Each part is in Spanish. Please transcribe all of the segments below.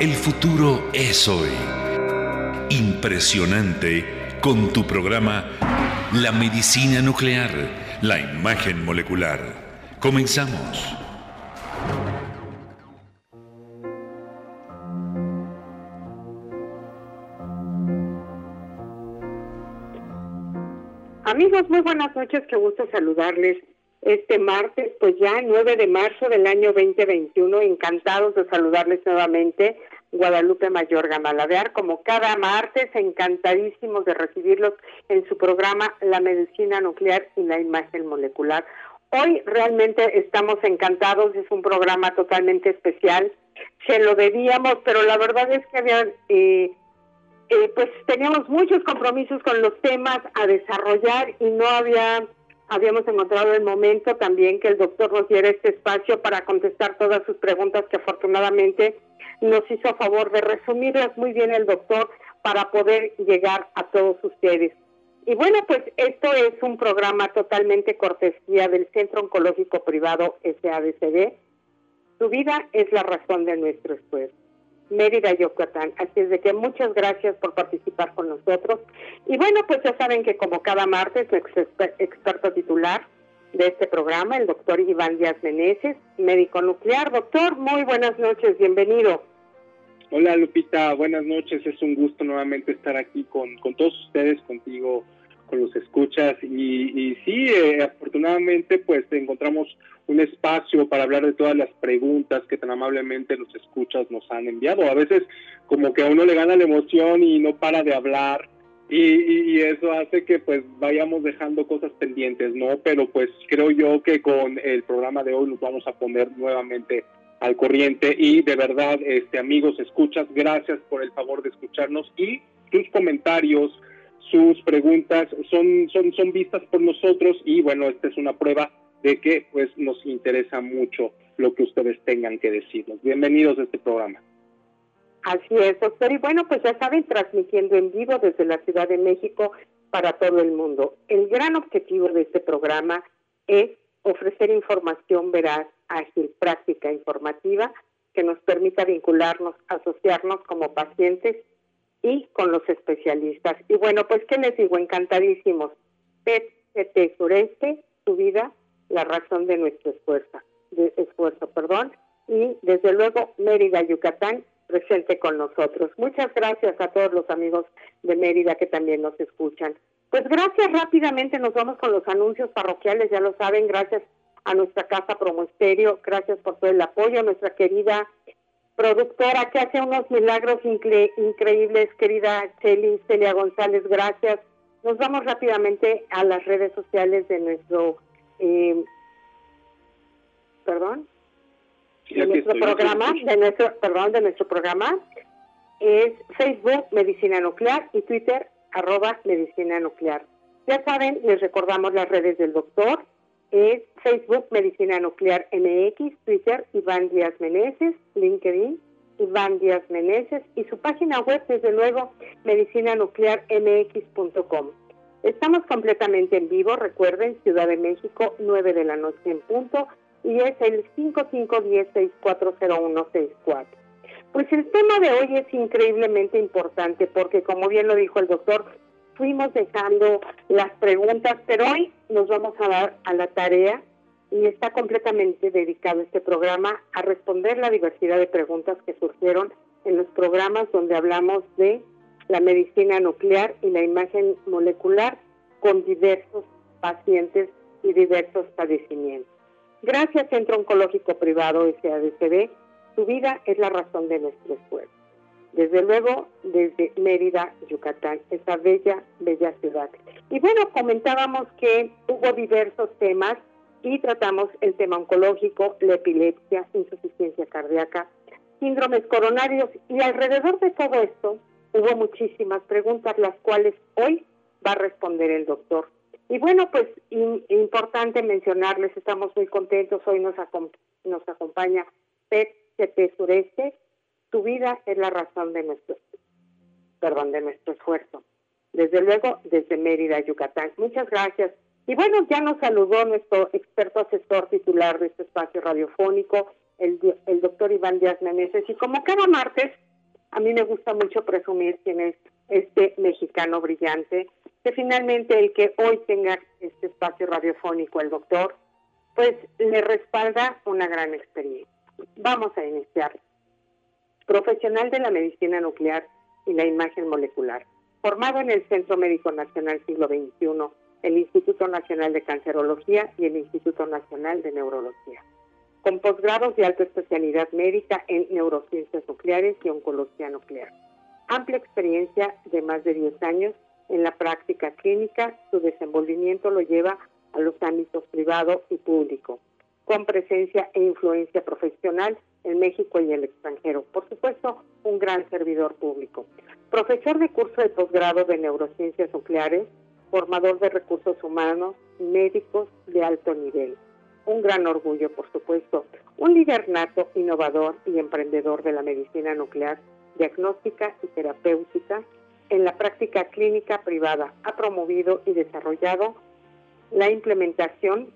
El futuro es hoy. Impresionante con tu programa La medicina nuclear, la imagen molecular. Comenzamos. Amigos, muy buenas noches, qué gusto saludarles este martes, pues ya 9 de marzo del año 2021. Encantados de saludarles nuevamente. Guadalupe Mayor Gamaladear, como cada martes, encantadísimos de recibirlos en su programa La Medicina Nuclear y la Imagen Molecular. Hoy realmente estamos encantados, es un programa totalmente especial, se lo debíamos, pero la verdad es que había, eh, eh, pues teníamos muchos compromisos con los temas a desarrollar y no había habíamos encontrado el momento también que el doctor nos diera este espacio para contestar todas sus preguntas que afortunadamente nos hizo a favor de resumirlas muy bien el doctor para poder llegar a todos ustedes. Y bueno, pues esto es un programa totalmente cortesía del Centro Oncológico Privado SADCB. Su vida es la razón de nuestro esfuerzo. Mérida, Yucatán. Así es de que muchas gracias por participar con nosotros. Y bueno, pues ya saben que como cada martes, nuestro experto titular de este programa, el doctor Iván Díaz Meneses, médico nuclear. Doctor, muy buenas noches, bienvenido. Hola Lupita, buenas noches. Es un gusto nuevamente estar aquí con, con todos ustedes, contigo, con los escuchas. Y, y sí, eh, afortunadamente, pues encontramos un espacio para hablar de todas las preguntas que tan amablemente los escuchas nos han enviado. A veces como que a uno le gana la emoción y no para de hablar y, eso hace que pues vayamos dejando cosas pendientes, ¿no? Pero pues creo yo que con el programa de hoy nos vamos a poner nuevamente al corriente y de verdad, este amigos, escuchas, gracias por el favor de escucharnos y sus comentarios, sus preguntas son, son, son vistas por nosotros y bueno, esta es una prueba de que pues nos interesa mucho lo que ustedes tengan que decirnos. Bienvenidos a este programa. Así es, doctor. Y bueno, pues ya saben, transmitiendo en vivo desde la Ciudad de México para todo el mundo. El gran objetivo de este programa es ofrecer información veraz, ágil, práctica, informativa, que nos permita vincularnos, asociarnos como pacientes y con los especialistas. Y bueno, pues, ¿qué les digo? Encantadísimos. PET Sureste, su vida la razón de nuestro esfuerzo, de esfuerzo, perdón, y desde luego Mérida, Yucatán, presente con nosotros. Muchas gracias a todos los amigos de Mérida que también nos escuchan. Pues gracias, rápidamente nos vamos con los anuncios parroquiales, ya lo saben, gracias a nuestra casa Promoesterio, gracias por todo el apoyo, nuestra querida productora que hace unos milagros increíbles, querida Cheli, Celia González, gracias. Nos vamos rápidamente a las redes sociales de nuestro eh, perdón, de nuestro programa, de nuestro, perdón, de nuestro programa es Facebook Medicina Nuclear y Twitter arroba Medicina Nuclear. Ya saben, les recordamos las redes del doctor, es Facebook Medicina Nuclear MX, Twitter Iván Díaz Meneses, LinkedIn Iván Díaz Meneses y su página web, desde luego, medicinanuclearmx.com. Estamos completamente en vivo, recuerden, Ciudad de México, 9 de la noche en punto, y es el 5510-640164. Pues el tema de hoy es increíblemente importante porque, como bien lo dijo el doctor, fuimos dejando las preguntas, pero hoy nos vamos a dar a la tarea y está completamente dedicado este programa a responder la diversidad de preguntas que surgieron en los programas donde hablamos de la medicina nuclear y la imagen molecular con diversos pacientes y diversos padecimientos. Gracias Centro Oncológico Privado SADCB, su vida es la razón de nuestro esfuerzo. Desde luego, desde Mérida, Yucatán, esa bella, bella ciudad. Y bueno, comentábamos que hubo diversos temas y tratamos el tema oncológico, la epilepsia, insuficiencia cardíaca, síndromes coronarios y alrededor de todo esto hubo muchísimas preguntas, las cuales hoy va a responder el doctor. Y bueno, pues importante mencionarles, estamos muy contentos, hoy nos, nos acompaña PET Sureste, tu vida es la razón de nuestro, perdón, de nuestro esfuerzo. Desde luego, desde Mérida, Yucatán. Muchas gracias. Y bueno, ya nos saludó nuestro experto asesor titular de este espacio radiofónico, el, el doctor Iván Díaz Meneses. Y como cada martes, A mí me gusta mucho presumir quién es este mexicano brillante, que finalmente el que hoy tenga este espacio radiofónico, el doctor, pues le respalda una gran experiencia. Vamos a iniciar. Profesional de la medicina nuclear y la imagen molecular, formado en el Centro Médico Nacional Siglo XXI, el Instituto Nacional de Cancerología y el Instituto Nacional de Neurología, con posgrados de alta especialidad médica en neurociencias nucleares y oncología nuclear. Amplia experiencia de más de 10 años en la práctica clínica, su desenvolvimiento lo lleva a los ámbitos privado y público, con presencia e influencia profesional en México y el extranjero. Por supuesto, un gran servidor público. Profesor de curso de posgrado de neurociencias nucleares, formador de recursos humanos, médicos de alto nivel. Un gran orgullo, por supuesto. Un líder nato, innovador y emprendedor de la medicina nuclear, diagnóstica y terapéutica en la práctica clínica privada. Ha promovido y desarrollado la implementación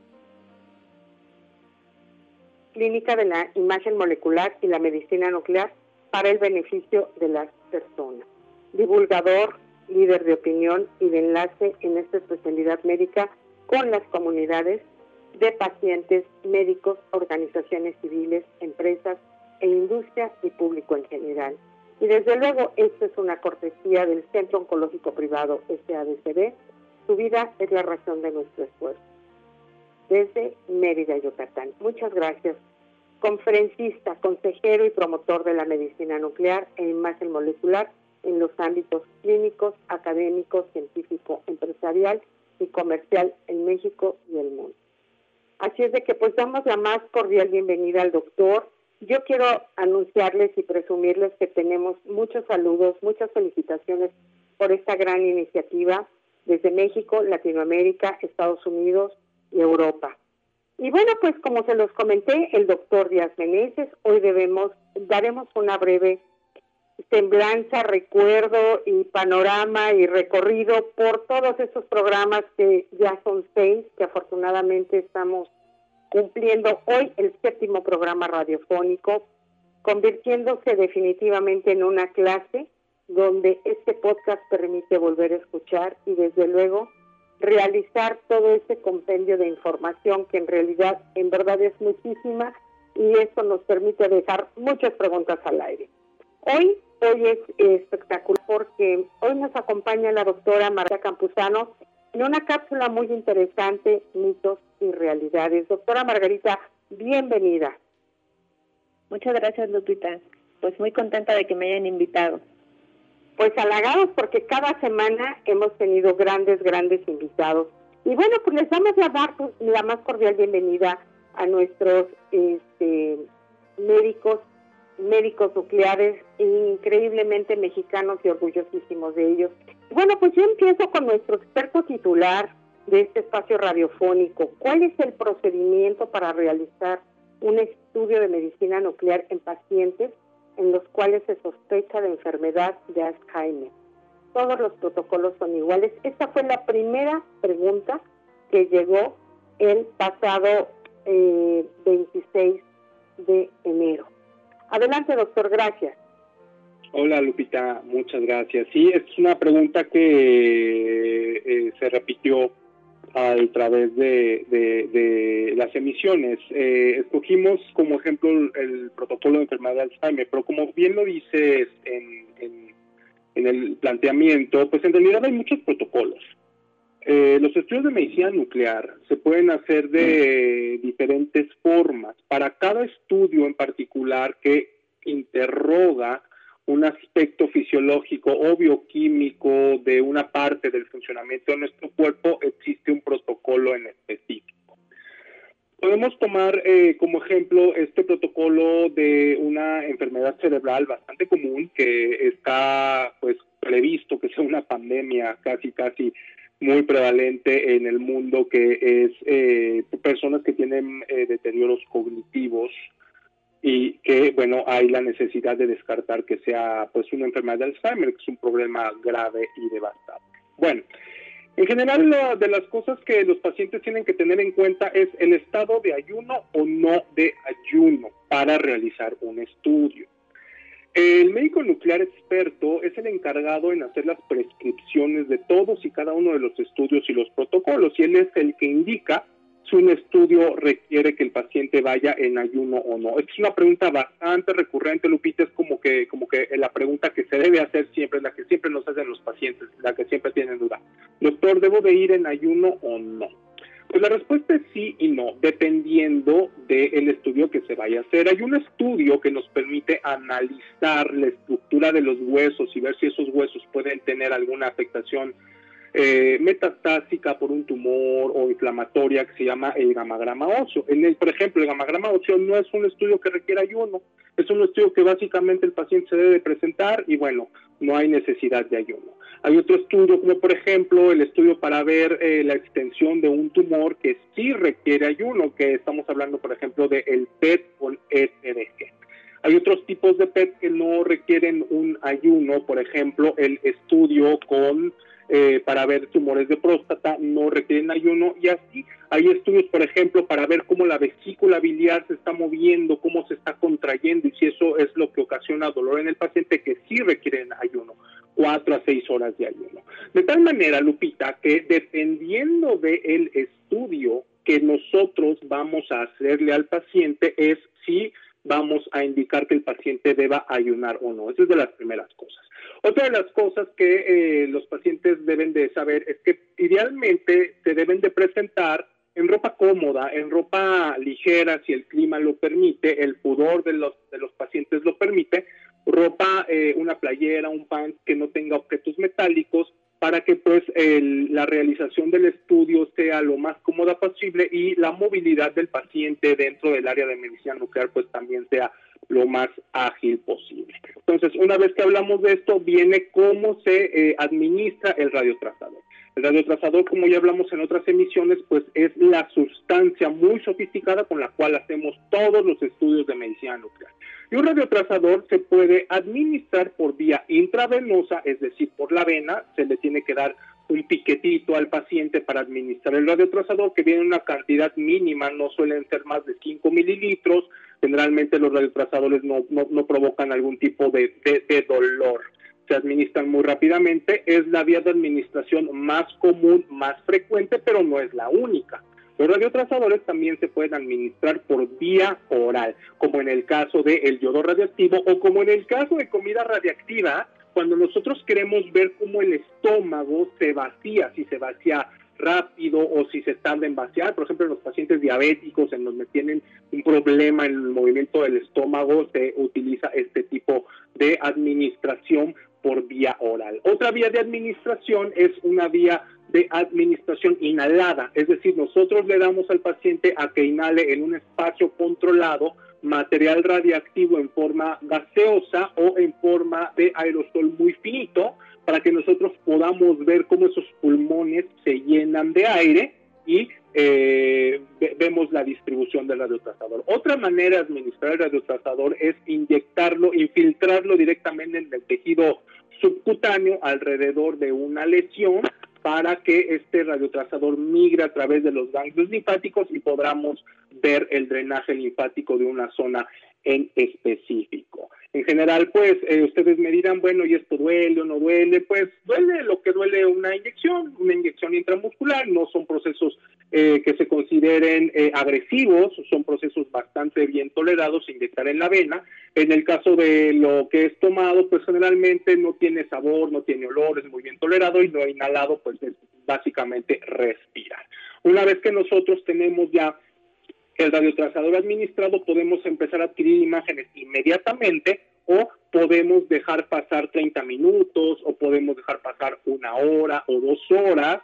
clínica de la imagen molecular y la medicina nuclear para el beneficio de las personas. Divulgador, líder de opinión y de enlace en esta especialidad médica con las comunidades de pacientes, médicos, organizaciones civiles, empresas e industria y público en general. Y desde luego, esto es una cortesía del Centro Oncológico Privado SADCB. Su vida es la razón de nuestro esfuerzo. Desde Mérida, Yucatán. Muchas gracias. Conferencista, consejero y promotor de la medicina nuclear e imagen molecular en los ámbitos clínicos, académicos, científico, empresarial y comercial en México y el mundo. Así es de que pues damos la más cordial bienvenida al doctor. Yo quiero anunciarles y presumirles que tenemos muchos saludos, muchas felicitaciones por esta gran iniciativa desde México, Latinoamérica, Estados Unidos y Europa. Y bueno, pues como se los comenté, el doctor Díaz Meneses, hoy debemos, daremos una breve semblanza, recuerdo y panorama y recorrido por todos esos programas que ya son seis, que afortunadamente estamos cumpliendo hoy el séptimo programa radiofónico, convirtiéndose definitivamente en una clase donde este podcast permite volver a escuchar y desde luego realizar todo ese compendio de información que en realidad, en verdad es muchísima y eso nos permite dejar muchas preguntas al aire. Hoy, hoy es espectacular porque hoy nos acompaña la doctora María Campuzano en una cápsula muy interesante, mitos y realidades. Doctora Margarita, bienvenida. Muchas gracias, Lupita. Pues muy contenta de que me hayan invitado. Pues halagados porque cada semana hemos tenido grandes, grandes invitados. Y bueno, pues les vamos a dar pues, la más cordial bienvenida a nuestros este, médicos médicos nucleares increíblemente mexicanos y orgullosísimos de ellos. Bueno, pues yo empiezo con nuestro experto titular de este espacio radiofónico. ¿Cuál es el procedimiento para realizar un estudio de medicina nuclear en pacientes en los cuales se sospecha de enfermedad de Alzheimer? Todos los protocolos son iguales. Esta fue la primera pregunta que llegó el pasado 26 eh, de enero. Adelante, doctor, gracias. Hola, Lupita, muchas gracias. Sí, es una pregunta que eh, se repitió a través de, las emisiones. Eh, escogimos como ejemplo el, protocolo de enfermedad de Alzheimer, pero como bien lo dices en, en, el planteamiento, pues en realidad hay muchos protocolos. Eh, los estudios de medicina nuclear se pueden hacer de diferentes formas. Para cada estudio en particular que interroga un aspecto fisiológico o bioquímico de una parte del funcionamiento de nuestro cuerpo, existe un protocolo en específico. Podemos tomar eh, como ejemplo este protocolo de una enfermedad cerebral bastante común que está pues previsto que sea una pandemia casi casi muy prevalente en el mundo que es eh, personas que tienen eh, deterioros cognitivos y que bueno hay la necesidad de descartar que sea pues una enfermedad de Alzheimer que es un problema grave y devastador. Bueno en general de las cosas que los pacientes tienen que tener en cuenta es el estado de ayuno o no de ayuno para realizar un estudio El médico nuclear experto es el encargado en hacer las prescripciones de todos y cada uno de los estudios y los protocolos y él es el que indica si un estudio requiere que el paciente vaya en ayuno o no. Es una pregunta bastante recurrente, Lupita, es como que, como que la pregunta que se debe hacer siempre, la que siempre nos hacen los pacientes, la que siempre tienen duda. Doctor, ¿debo de ir en ayuno o no? Pues la respuesta es sí y no, dependiendo del estudio que se vaya a hacer. Hay un estudio que nos permite analizar la estructura de los huesos y ver si esos huesos pueden tener alguna afectación eh, metastásica por un tumor o inflamatoria que se llama el gamagrama óseo. En el, por ejemplo, el gamagrama óseo no es un estudio que requiera ayuno, es un estudio que básicamente el paciente se debe presentar y bueno, no hay necesidad de ayuno. Hay otro estudio, como por ejemplo el estudio para ver eh, la extensión de un tumor que sí requiere ayuno, que estamos hablando, por ejemplo, del el PET con ETDG. Hay otros tipos de PET que no requieren un ayuno, por ejemplo, el estudio con eh, para ver tumores de próstata no requieren ayuno y así hay estudios, por ejemplo, para ver cómo la vesícula biliar se está moviendo, cómo se está contrayendo y si eso es lo que ocasiona dolor en el paciente que sí requieren ayuno, cuatro a seis horas de ayuno. De tal manera, Lupita, que dependiendo del estudio que nosotros vamos a hacerle al paciente es si vamos a indicar que el paciente deba ayunar o no. Esa es de las primeras cosas. Otra de las cosas que eh, los pacientes deben de saber es que idealmente se deben de presentar en ropa cómoda, en ropa ligera, si el clima lo permite, el pudor de los, de los pacientes lo permite, ropa, eh, una playera, un pants que no tenga objetos metálicos, para que pues la realización del estudio sea lo más cómoda posible y la movilidad del paciente dentro del área de medicina nuclear pues también sea lo más ágil posible. Entonces, una vez que hablamos de esto, viene cómo se eh, administra el radiotrazador. El radiotrazador, como ya hablamos en otras emisiones, pues es la sustancia muy sofisticada con la cual hacemos todos los estudios de medicina nuclear. Y un radiotrazador se puede administrar por vía intravenosa, es decir, por la vena, se le tiene que dar un piquetito al paciente para administrar el radiotrazador, que viene en una cantidad mínima, no suelen ser más de 5 mililitros, generalmente los radiotrazadores no, no, provocan algún tipo de, dolor se administran muy rápidamente, es la vía de administración más común, más frecuente, pero no es la única. Los radiotrazadores también se pueden administrar por vía oral, como en el caso del el yodo radioactivo o como en el caso de comida radiactiva, cuando nosotros queremos ver cómo el estómago se vacía, si se vacía rápido o si se tarda en vaciar. Por ejemplo, en los pacientes diabéticos, en los que tienen un problema en el movimiento del estómago, se utiliza este tipo de administración por vía oral. Otra vía de administración es una vía de administración inhalada, es decir, nosotros le damos al paciente a que inhale en un espacio controlado material radiactivo en forma gaseosa o en forma de aerosol muy finito para que nosotros podamos ver cómo esos pulmones se llenan de aire y eh, vemos la distribución del radiotrazador. Otra manera de administrar el radiotrazador es inyectarlo, infiltrarlo directamente en el tejido subcutáneo alrededor de una lesión para que este radiotrazador migre a través de los ganglios linfáticos y podamos ver el drenaje linfático de una zona en específico. En general, pues eh, ustedes me dirán, bueno, ¿y esto duele o no duele? Pues duele lo que duele una inyección, una inyección intramuscular, no son procesos eh, que se consideren eh, agresivos, son procesos bastante bien tolerados, inyectar en la vena. En el caso de lo que es tomado, pues generalmente no tiene sabor, no tiene olor, es muy bien tolerado y lo inhalado, pues es básicamente respirar. Una vez que nosotros tenemos ya el radiotrazador administrado podemos empezar a adquirir imágenes inmediatamente o podemos dejar pasar 30 minutos o podemos dejar pasar una hora o dos horas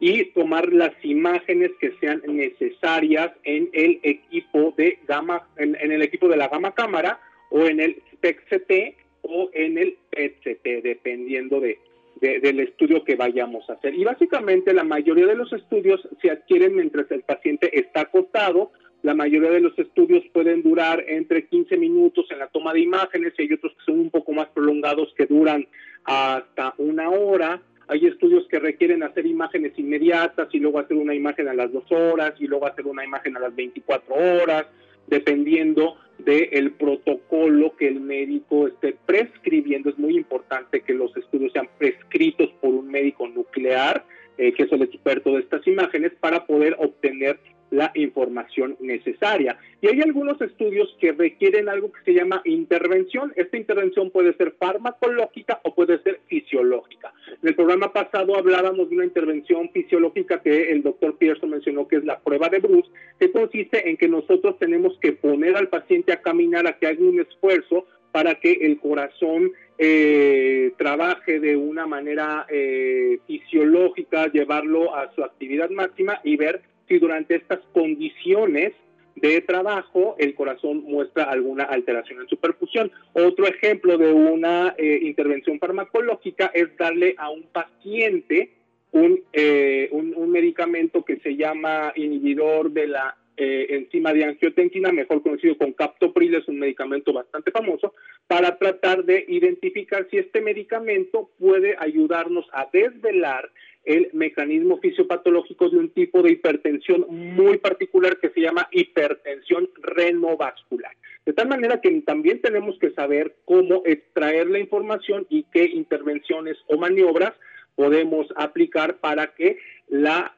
y tomar las imágenes que sean necesarias en el equipo de gama en, el equipo de la gama cámara o en el SPECT o en el PET-CT dependiendo de, del estudio que vayamos a hacer. Y básicamente la mayoría de los estudios se adquieren mientras el paciente está acostado la mayoría de los estudios pueden durar entre 15 minutos en la toma de imágenes y hay otros que son un poco más prolongados que duran hasta una hora. Hay estudios que requieren hacer imágenes inmediatas y luego hacer una imagen a las dos horas y luego hacer una imagen a las 24 horas, dependiendo del protocolo que el médico esté prescribiendo. Es muy importante que los estudios sean prescritos por un médico nuclear, eh, que es el experto de estas imágenes, para poder obtener la información necesaria. Y hay algunos estudios que requieren algo que se llama intervención. Esta intervención puede ser farmacológica o puede ser fisiológica. En el programa pasado hablábamos de una intervención fisiológica que el doctor Pearson mencionó que es la prueba de Bruce, que consiste en que nosotros tenemos que poner al paciente a caminar, a que haga un esfuerzo para que el corazón eh, trabaje de una manera eh, fisiológica, llevarlo a su actividad máxima y ver si durante estas condiciones de trabajo el corazón muestra alguna alteración en su perfusión. Otro ejemplo de una eh, intervención farmacológica es darle a un paciente eh, un, un, medicamento que se llama inhibidor de la eh, enzima de angiotensina, mejor conocido con captopril, es un medicamento bastante famoso, para tratar de identificar si este medicamento puede ayudarnos a desvelar el mecanismo fisiopatológico de un tipo de hipertensión muy particular que se llama hipertensión renovascular. De tal manera que también tenemos que saber cómo extraer la información y qué intervenciones o maniobras podemos aplicar para que la,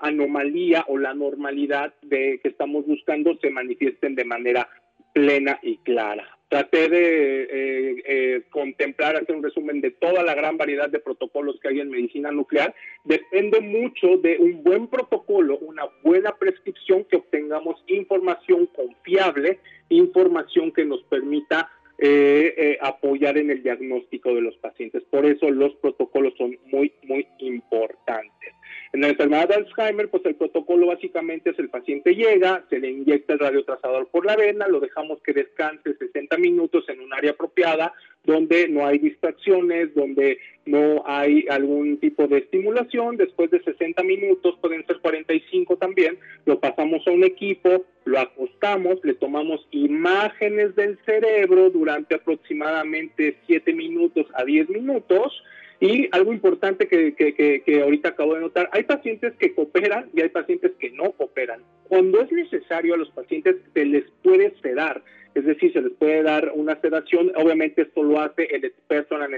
anomalía o la normalidad de, que estamos buscando se manifiesten de manera plena y clara traté de eh, eh, contemplar, hacer un resumen de toda la gran variedad de protocolos que hay en medicina nuclear. Depende mucho de un buen protocolo, una buena prescripción, que obtengamos información confiable, información que nos permita eh, apoyar en el diagnóstico de los pacientes. Por eso los protocolos son muy, muy importantes. En la enfermedad de Alzheimer, pues el protocolo básicamente es el paciente llega, se le inyecta el radiotrazador por la vena, lo dejamos que descanse 60 minutos en un área apropiada, donde no hay distracciones, donde no hay algún tipo de estimulación. Después de 60 minutos, pueden ser 45 también, lo pasamos a un equipo, lo acostamos, le tomamos imágenes del cerebro durante aproximadamente 7 minutos a 10 minutos y algo importante que, que, que, ahorita acabo de notar, hay pacientes que cooperan y hay pacientes que no cooperan. Cuando es necesario a los pacientes se les puede sedar, es decir, se les puede dar una sedación, obviamente esto lo hace el experto en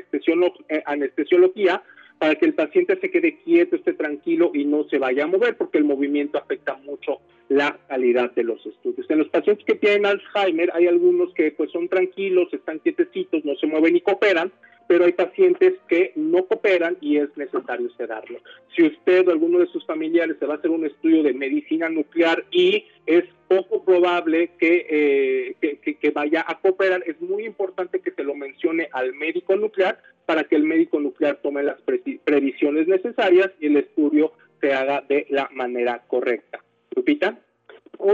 eh, anestesiología, para que el paciente se quede quieto, esté tranquilo y no se vaya a mover, porque el movimiento afecta mucho la calidad de los estudios. En los pacientes que tienen Alzheimer hay algunos que pues son tranquilos, están quietecitos, no se mueven y cooperan, pero hay pacientes que no cooperan y es necesario sedarlo. Si usted o alguno de sus familiares se va a hacer un estudio de medicina nuclear y es poco probable que, eh, que, vaya a cooperar, es muy importante que se lo mencione al médico nuclear para que el médico nuclear tome las previsiones necesarias y el estudio se haga de la manera correcta. Lupita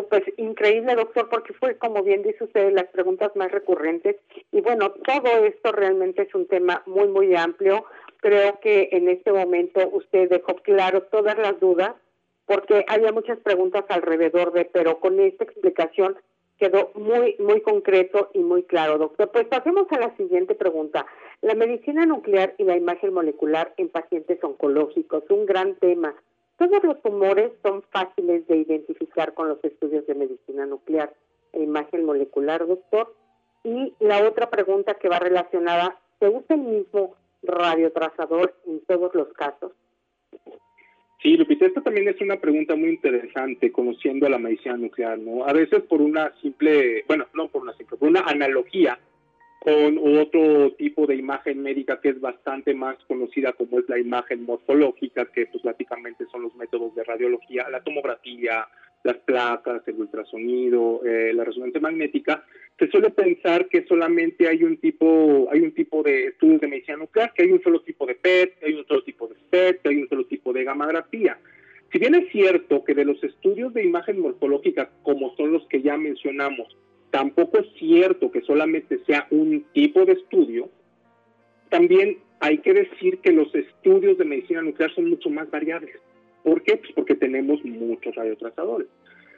pues increíble, doctor, porque fue, como bien dice usted, las preguntas más recurrentes. Y bueno, todo esto realmente es un tema muy, muy amplio. Creo que en este momento usted dejó claro todas las dudas, porque había muchas preguntas alrededor de, pero con esta explicación quedó muy, muy concreto y muy claro, doctor. Pues pasemos a la siguiente pregunta. La medicina nuclear y la imagen molecular en pacientes oncológicos, un gran tema. Todos los tumores son fáciles de identificar con los estudios de medicina nuclear e imagen molecular, doctor. Y la otra pregunta que va relacionada, ¿se usa el mismo radiotrazador en todos los casos? Sí, Lupita, esta también es una pregunta muy interesante, conociendo la medicina nuclear, ¿no? A veces por una simple, bueno, no por una simple, por una analogía con otro tipo de imagen médica que es bastante más conocida como es la imagen morfológica, que pues básicamente son los métodos de radiología, la tomografía, las placas, el ultrasonido, eh, la resonancia magnética, se suele pensar que solamente hay un tipo, hay un tipo de estudios de medicina nuclear, que hay un solo tipo de PET, hay un solo tipo de SPECT, hay un solo tipo de gammagrafía. Si bien es cierto que de los estudios de imagen morfológica, como son los que ya mencionamos, tampoco es cierto que solamente sea un tipo de estudio, también hay que decir que los estudios de medicina nuclear son mucho más variables. ¿Por qué? Pues porque tenemos muchos radiotrazadores.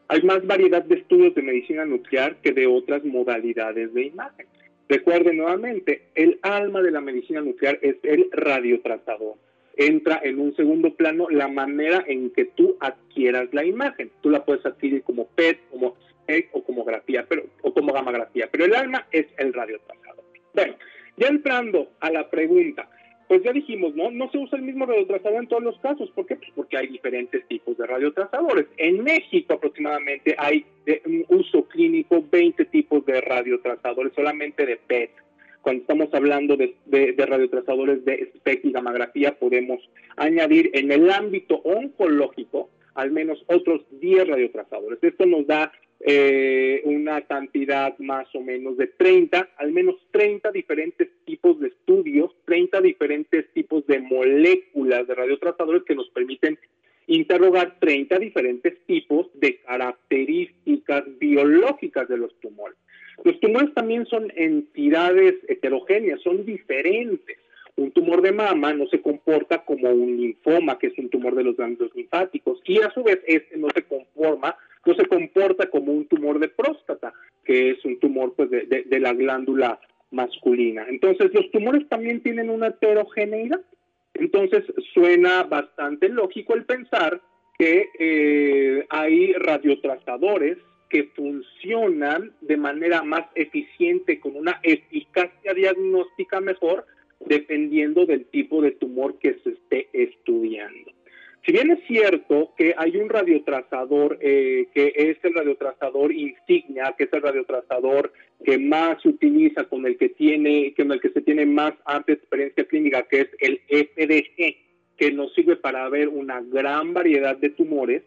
Hay más variedad de estudios de medicina nuclear que de otras modalidades de imagen. Recuerden nuevamente, el alma de la medicina nuclear es el radiotrazador. Entra en un segundo plano la manera en que tú adquieras la imagen. Tú la puedes adquirir como PET, como PET o como grafía, pero, o como gamografía, pero el alma es el radiotrazador. Bueno, ya entrando a la pregunta, pues ya dijimos, ¿no? No se usa el mismo radiotrazador en todos los casos. ¿Por qué? Pues porque hay diferentes tipos de radiotrazadores. En México aproximadamente hay un uso clínico 20 tipos de radiotrazadores, solamente de PET. Cuando estamos hablando de, de, de radiotrazadores de SPEC y gamografía, podemos añadir en el ámbito oncológico al menos otros 10 radiotrazadores. Esto nos da eh, una cantidad más o menos de 30, al menos 30 diferentes tipos de estudios, 30 diferentes tipos de moléculas de radiotrazadores que nos permiten interrogar 30 diferentes tipos de características biológicas de los tumores. Los tumores también son entidades heterogéneas, son diferentes. Un tumor de mama no se comporta como un linfoma, que es un tumor de los ganglios linfáticos, y a su vez este no se conforma no se comporta como un tumor de próstata, que es un tumor pues, de, la glándula masculina. Entonces, los tumores también tienen una heterogeneidad. Entonces, suena bastante lógico el pensar que eh, hay radiotrazadores que funcionan de manera más eficiente, con una eficacia diagnóstica mejor, dependiendo del tipo de tumor que se esté estudiando. Si bien es cierto que hay un radiotrazador eh, que es el radiotrazador insignia, que es el radiotrazador que más se utiliza, con el que tiene, con el que se tiene más amplia experiencia clínica, que es el FDG, que nos sirve para ver una gran variedad de tumores,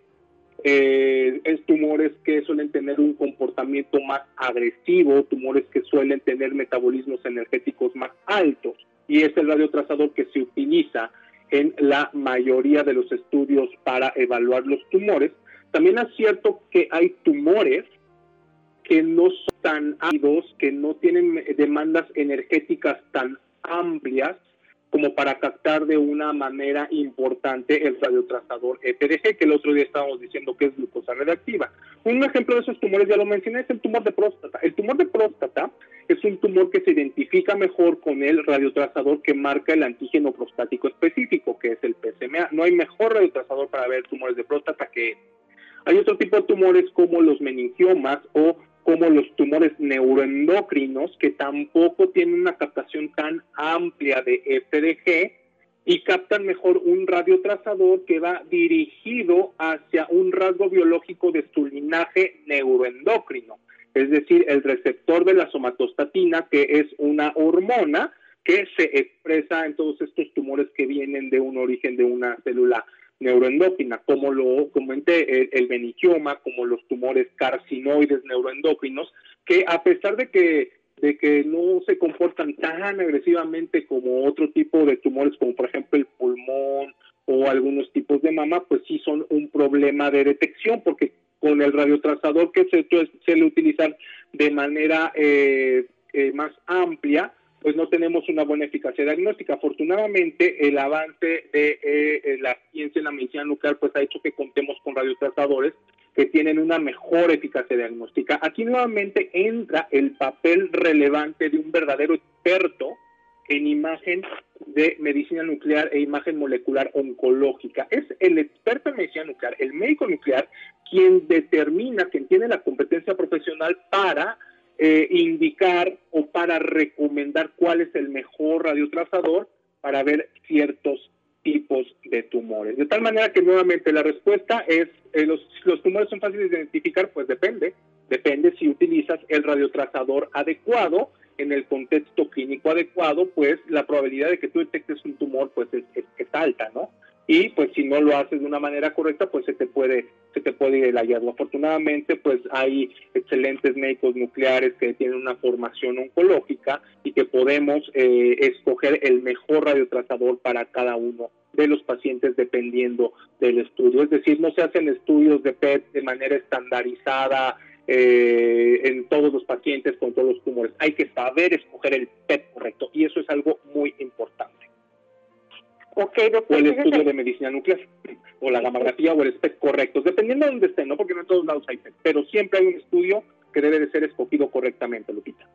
eh, es tumores que suelen tener un comportamiento más agresivo, tumores que suelen tener metabolismos energéticos más altos, y es el radiotrazador que se utiliza en la mayoría de los estudios para evaluar los tumores. También es cierto que hay tumores que no son tan ácidos, que no tienen demandas energéticas tan amplias como para captar de una manera importante el radiotrazador EPDG, que el otro día estábamos diciendo que es glucosa reactiva. Un ejemplo de esos tumores, ya lo mencioné, es el tumor de próstata. El tumor de próstata es un tumor que se identifica mejor con el radiotrazador que marca el antígeno prostático específico, que es el PSMA. No hay mejor radiotrazador para ver tumores de próstata que hay otro tipo de tumores como los meningiomas o como los tumores neuroendocrinos, que tampoco tienen una captación tan amplia de FDG y captan mejor un radiotrazador que va dirigido hacia un rasgo biológico de su linaje neuroendocrino, es decir, el receptor de la somatostatina, que es una hormona que se expresa en todos estos tumores que vienen de un origen de una célula neuroendócrina, como lo comenté, el, el como los tumores carcinoides neuroendocrinos, que a pesar de que de que no se comportan tan agresivamente como otro tipo de tumores, como por ejemplo el pulmón o algunos tipos de mama, pues sí son un problema de detección, porque con el radiotrazador que se suele utilizar de manera eh, eh, más amplia, pues no tenemos una buena eficacia diagnóstica. Afortunadamente, el avance de eh, la ciencia en la medicina nuclear pues ha hecho que contemos con radiotrazadores que tienen una mejor eficacia diagnóstica. Aquí nuevamente entra el papel relevante de un verdadero experto en imagen de medicina nuclear e imagen molecular oncológica. Es el experto en medicina nuclear, el médico nuclear, quien determina, quien tiene la competencia profesional para eh, indicar o para recomendar cuál es el mejor radiotrazador para ver ciertos tipos de tumores. De tal manera que nuevamente la respuesta es, eh, los, los tumores son fáciles de identificar, pues depende, depende si utilizas el radiotrazador adecuado, en el contexto clínico adecuado, pues la probabilidad de que tú detectes un tumor pues es, es, es alta, ¿no? y pues si no lo haces de una manera correcta pues se te puede te puede ir el hallazgo. Afortunadamente pues hay excelentes médicos nucleares que tienen una formación oncológica y que podemos eh, escoger el mejor radiotrazador para cada uno de los pacientes dependiendo del estudio. Es decir no se hacen estudios de PET de manera estandarizada eh, en todos los pacientes con todos los tumores. Hay que saber escoger el PET correcto y eso es algo muy importante Okay, doctor, o el estudio de medicina nuclear, o la gamografía o el SPEC correctos, dependiendo de dónde estén, ¿no? Porque no en todos lados hay PET, pero siempre hay un estudio que debe de ser escogido correctamente, Lupita.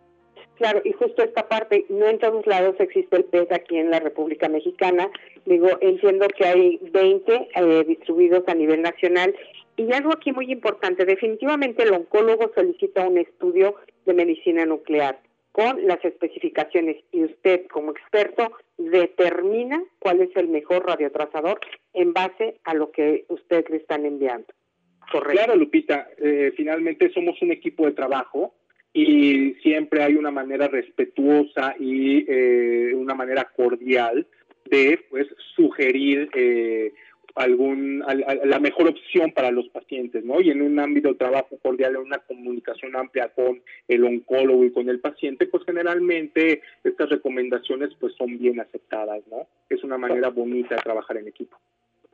Claro, y justo esta parte, no en todos lados existe el PET aquí en la República Mexicana. Digo, entiendo que hay 20 eh, distribuidos a nivel nacional Y algo aquí muy importante, definitivamente el oncólogo solicita un estudio de medicina nuclear con las especificaciones y usted como experto determina cuál es el mejor radiotrazador en base a lo que usted le están enviando. Correcto. Claro, Lupita, eh, finalmente somos un equipo de trabajo y siempre hay una manera respetuosa y eh, una manera cordial de pues sugerir eh, algún la mejor opción para los pacientes, ¿no? Y en un ámbito de trabajo cordial, en una comunicación amplia con el oncólogo y con el paciente, pues generalmente estas recomendaciones pues son bien aceptadas, ¿no? Es una manera bonita de trabajar en equipo.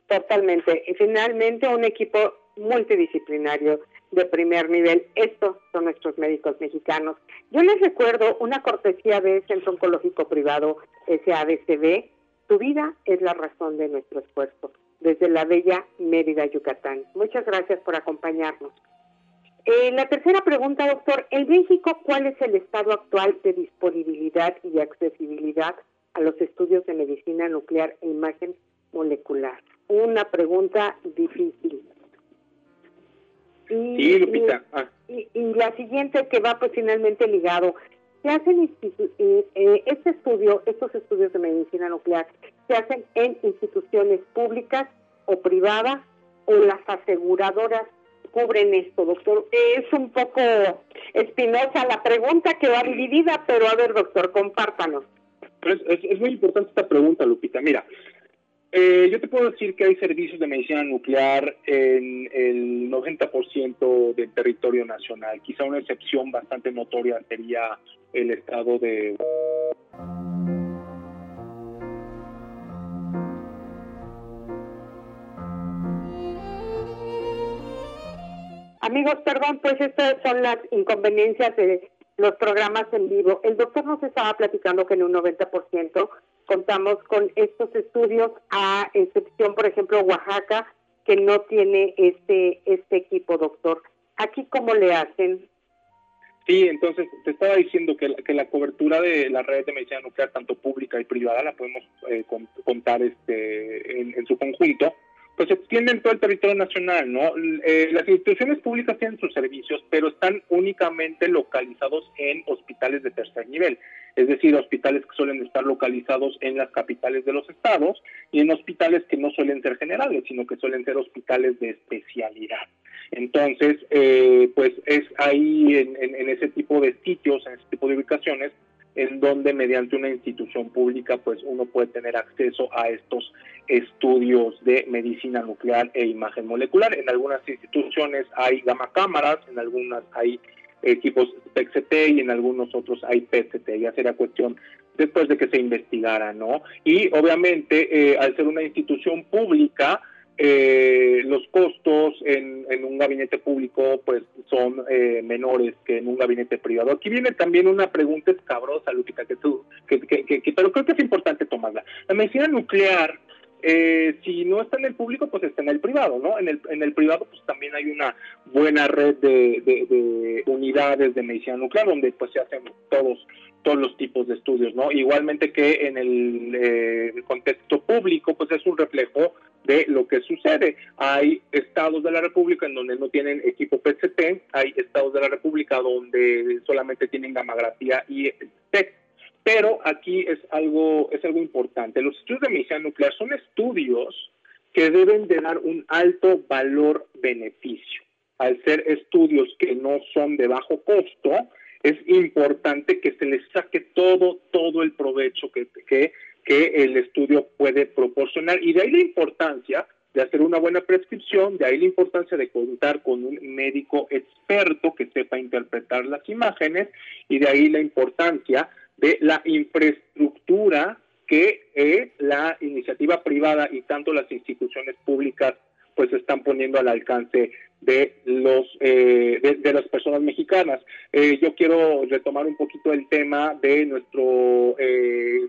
Totalmente. Y finalmente un equipo multidisciplinario de primer nivel. Estos son nuestros médicos mexicanos. Yo les recuerdo una cortesía de Centro Oncológico Privado SADCB. Tu vida es la razón de nuestro esfuerzo desde la bella Mérida, Yucatán. Muchas gracias por acompañarnos. Eh, la tercera pregunta, doctor. En México, ¿cuál es el estado actual de disponibilidad y accesibilidad a los estudios de medicina nuclear e imagen molecular? Una pregunta difícil. Y, sí, Lupita. Ah. Y, la siguiente que va pues finalmente ligado. Se hacen eh, eh, este estudio, estos estudios de medicina nuclear, se hacen en instituciones públicas o privadas o las aseguradoras cubren esto, doctor. Es un poco espinosa la pregunta que va dividida, pero a ver, doctor, compártanos. Es, es, muy importante esta pregunta, Lupita. Mira, eh, yo te puedo decir que hay servicios de medicina nuclear en el 90% del territorio nacional. Quizá una excepción bastante notoria sería el estado de... Amigos, perdón, pues estas son las inconveniencias de los programas en vivo. El doctor nos estaba platicando que en un 90% contamos con estos estudios, a excepción, por ejemplo, Oaxaca, que no tiene este, este equipo, doctor. ¿Aquí cómo le hacen? Sí, entonces te estaba diciendo que la, que la cobertura de la red de medicina nuclear, tanto pública y privada, la podemos eh, contar este, en su conjunto pues se extiende en todo el territorio nacional, ¿no? Eh, las instituciones públicas tienen sus servicios, pero están únicamente localizados en hospitales de tercer nivel, es decir, hospitales que suelen estar localizados en las capitales de los estados y en hospitales que no suelen ser generales, sino que suelen ser hospitales de especialidad. Entonces, eh, pues es ahí en, ese tipo de sitios, en ese tipo de ubicaciones, en donde mediante una institución pública pues uno puede tener acceso a estos estudios de medicina nuclear e imagen molecular. En algunas instituciones hay gamma cámaras, en algunas hay equipos PET-CT y en algunos otros hay PET-CT. Ya será cuestión después de que se investigara, ¿no? Y obviamente eh, al ser una institución pública, eh, los costos en, un gabinete público pues son eh, menores que en un gabinete privado. Aquí viene también una pregunta escabrosa, Lupita, que tú, que, que, pero creo que es importante tomarla. La medicina nuclear, eh, si no está en el público, pues está en el privado, ¿no? En el, en el privado pues también hay una buena red de, de unidades de medicina nuclear donde pues se hacen todos todos los tipos de estudios, ¿no? Igualmente que en el, eh, contexto público, pues es un reflejo de lo que sucede. Hay estados de la República en donde no tienen equipo PCT, hay estados de la República donde solamente tienen gamografía y PET. Pero aquí es algo, es algo importante. Los estudios de medicina nuclear son estudios que deben de dar un alto valor-beneficio. Al ser estudios que no son de bajo costo, es importante que se les saque todo, todo el provecho que, que, que el estudio puede proporcionar. Y de ahí la importancia de hacer una buena prescripción, de ahí la importancia de contar con un médico experto que sepa interpretar las imágenes y de ahí la importancia de la infraestructura que eh, la iniciativa privada y tanto las instituciones públicas pues están poniendo al alcance de los eh, de, las personas mexicanas. Eh, yo quiero retomar un poquito el tema de nuestro, eh,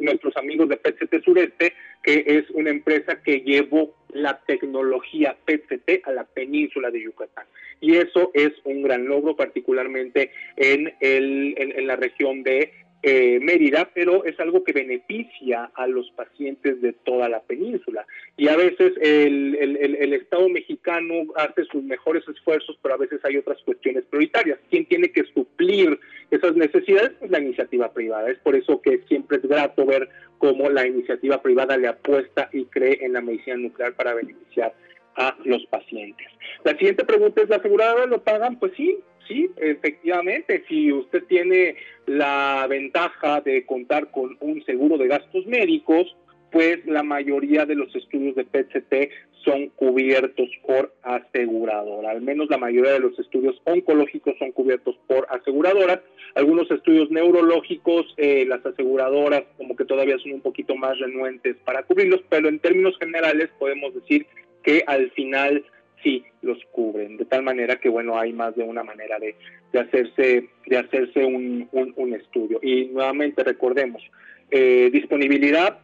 nuestros amigos de PCT Sureste, que es una empresa que llevó la tecnología PCT a la península de Yucatán. Y eso es un gran logro, particularmente en, el, en, la región de eh, Mérida, pero es algo que beneficia a los pacientes de toda la península. Y a veces el, el, Estado mexicano hace sus mejores esfuerzos, pero a veces hay otras cuestiones prioritarias. ¿Quién tiene que suplir esas necesidades? Pues la iniciativa privada. Es por eso que siempre es grato ver cómo la iniciativa privada le apuesta y cree en la medicina nuclear para beneficiar a los pacientes. La siguiente pregunta es, ¿la aseguradora lo pagan? Pues sí, sí, efectivamente, si usted tiene la ventaja de contar con un seguro de gastos médicos, pues la mayoría de los estudios de PCT son cubiertos por aseguradora. Al menos la mayoría de los estudios oncológicos son cubiertos por aseguradoras. Algunos estudios neurológicos, eh, las aseguradoras como que todavía son un poquito más renuentes para cubrirlos, pero en términos generales podemos decir que al final sí los cubren, de tal manera que bueno, hay más de una manera de, hacerse, de hacerse un, estudio. Y nuevamente recordemos, eh, disponibilidad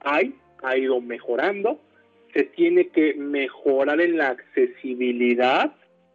hay, ha ido mejorando, se tiene que mejorar en la accesibilidad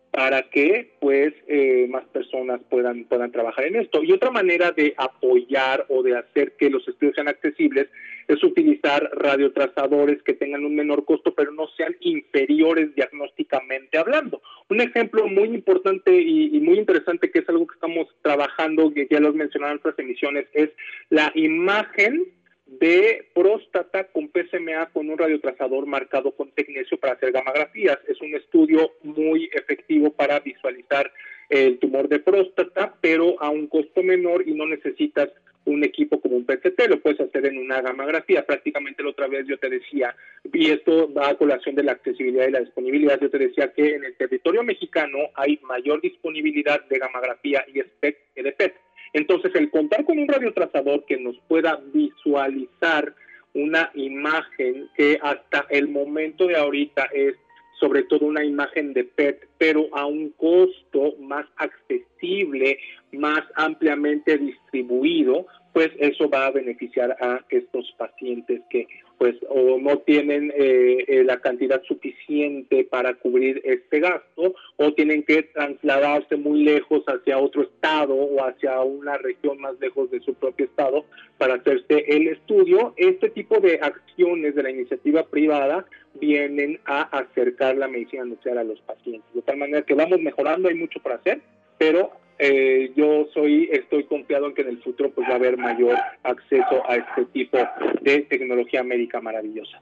para que pues eh, más personas puedan, puedan trabajar en esto. Y otra manera de apoyar o de hacer que los estudios sean accesibles es utilizar radiotrazadores que tengan un menor costo, pero no sean inferiores diagnósticamente hablando. Un ejemplo muy importante y, muy interesante, que es algo que estamos trabajando, que ya lo mencionado en otras emisiones, es la imagen de próstata con PSMA con un radiotrazador marcado con tecnesio para hacer gamografías. Es un estudio muy efectivo para visualizar el tumor de próstata, pero a un costo menor y no necesitas un equipo como un PCT, lo puedes hacer en una gamografía. Prácticamente la otra vez yo te decía, y esto va a colación de la accesibilidad y la disponibilidad, yo te decía que en el territorio mexicano hay mayor disponibilidad de gamografía y SPEC que de PET. Entonces, el contar con un radiotrazador que nos pueda visualizar una imagen que hasta el momento de ahorita es sobre todo una imagen de PET, pero a un costo más accesible, más ampliamente distribuido, pues eso va a beneficiar a estos pacientes que pues o no tienen eh, eh, la cantidad suficiente para cubrir este gasto o tienen que trasladarse muy lejos hacia otro estado o hacia una región más lejos de su propio estado para hacerse el estudio. Este tipo de acciones de la iniciativa privada vienen a acercar la medicina nuclear a los pacientes. De tal manera que vamos mejorando, hay mucho por hacer, pero eh, yo soy estoy confiado en que en el futuro pues va a haber mayor acceso a este tipo de tecnología médica maravillosa.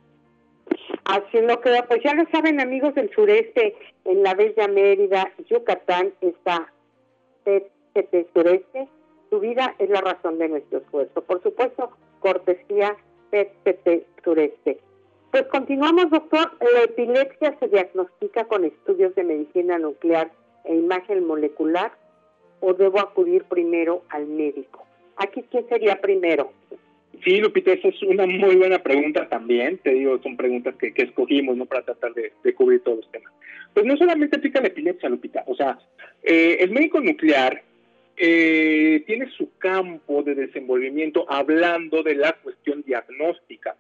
Así lo queda, pues ya lo saben amigos del sureste, en la Bella Mérida, Yucatán, está PTP Sureste, su vida es la razón de nuestro esfuerzo. Por supuesto, cortesía PTP Sureste. Pues continuamos, doctor. La epilepsia se diagnostica con estudios de medicina nuclear e imagen molecular o debo acudir primero al médico? Aquí, ¿quién sería primero? Sí, Lupita, esa es una muy buena pregunta también. Te digo, son preguntas que, escogimos ¿no? para tratar de, cubrir todos los temas. Pues no solamente aplica la epilepsia, Lupita. O sea, eh, el médico nuclear eh, tiene su campo de desenvolvimiento hablando de la cuestión diagnóstica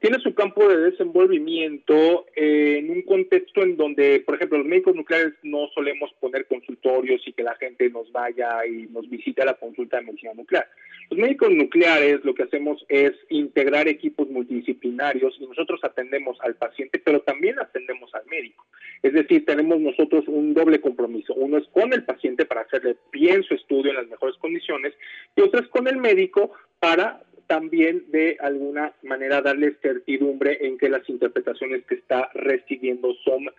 tiene su campo de desenvolvimiento eh, en un contexto en donde, por ejemplo, los médicos nucleares no solemos poner consultorios y que la gente nos vaya y nos visite a la consulta de medicina nuclear. Los médicos nucleares lo que hacemos es integrar equipos multidisciplinarios y nosotros atendemos al paciente, pero también atendemos al médico. Es decir, tenemos nosotros un doble compromiso. Uno es con el paciente para hacerle bien su estudio en las mejores condiciones y otro es con el médico para también de alguna manera darle certidumbre en que las interpretaciones que está recibiendo son,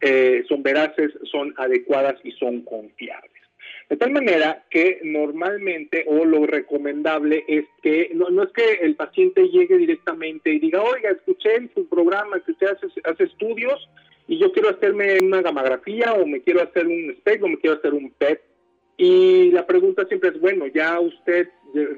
eh, son veraces, son adecuadas y son confiables. De tal manera que normalmente o lo recomendable es que no, no, es que el paciente llegue directamente y diga, oiga, escuché en su programa que usted hace, hace estudios y yo quiero hacerme una gamografía o me quiero hacer un SPEC o me quiero hacer un PET. Y la pregunta siempre es, bueno, ya usted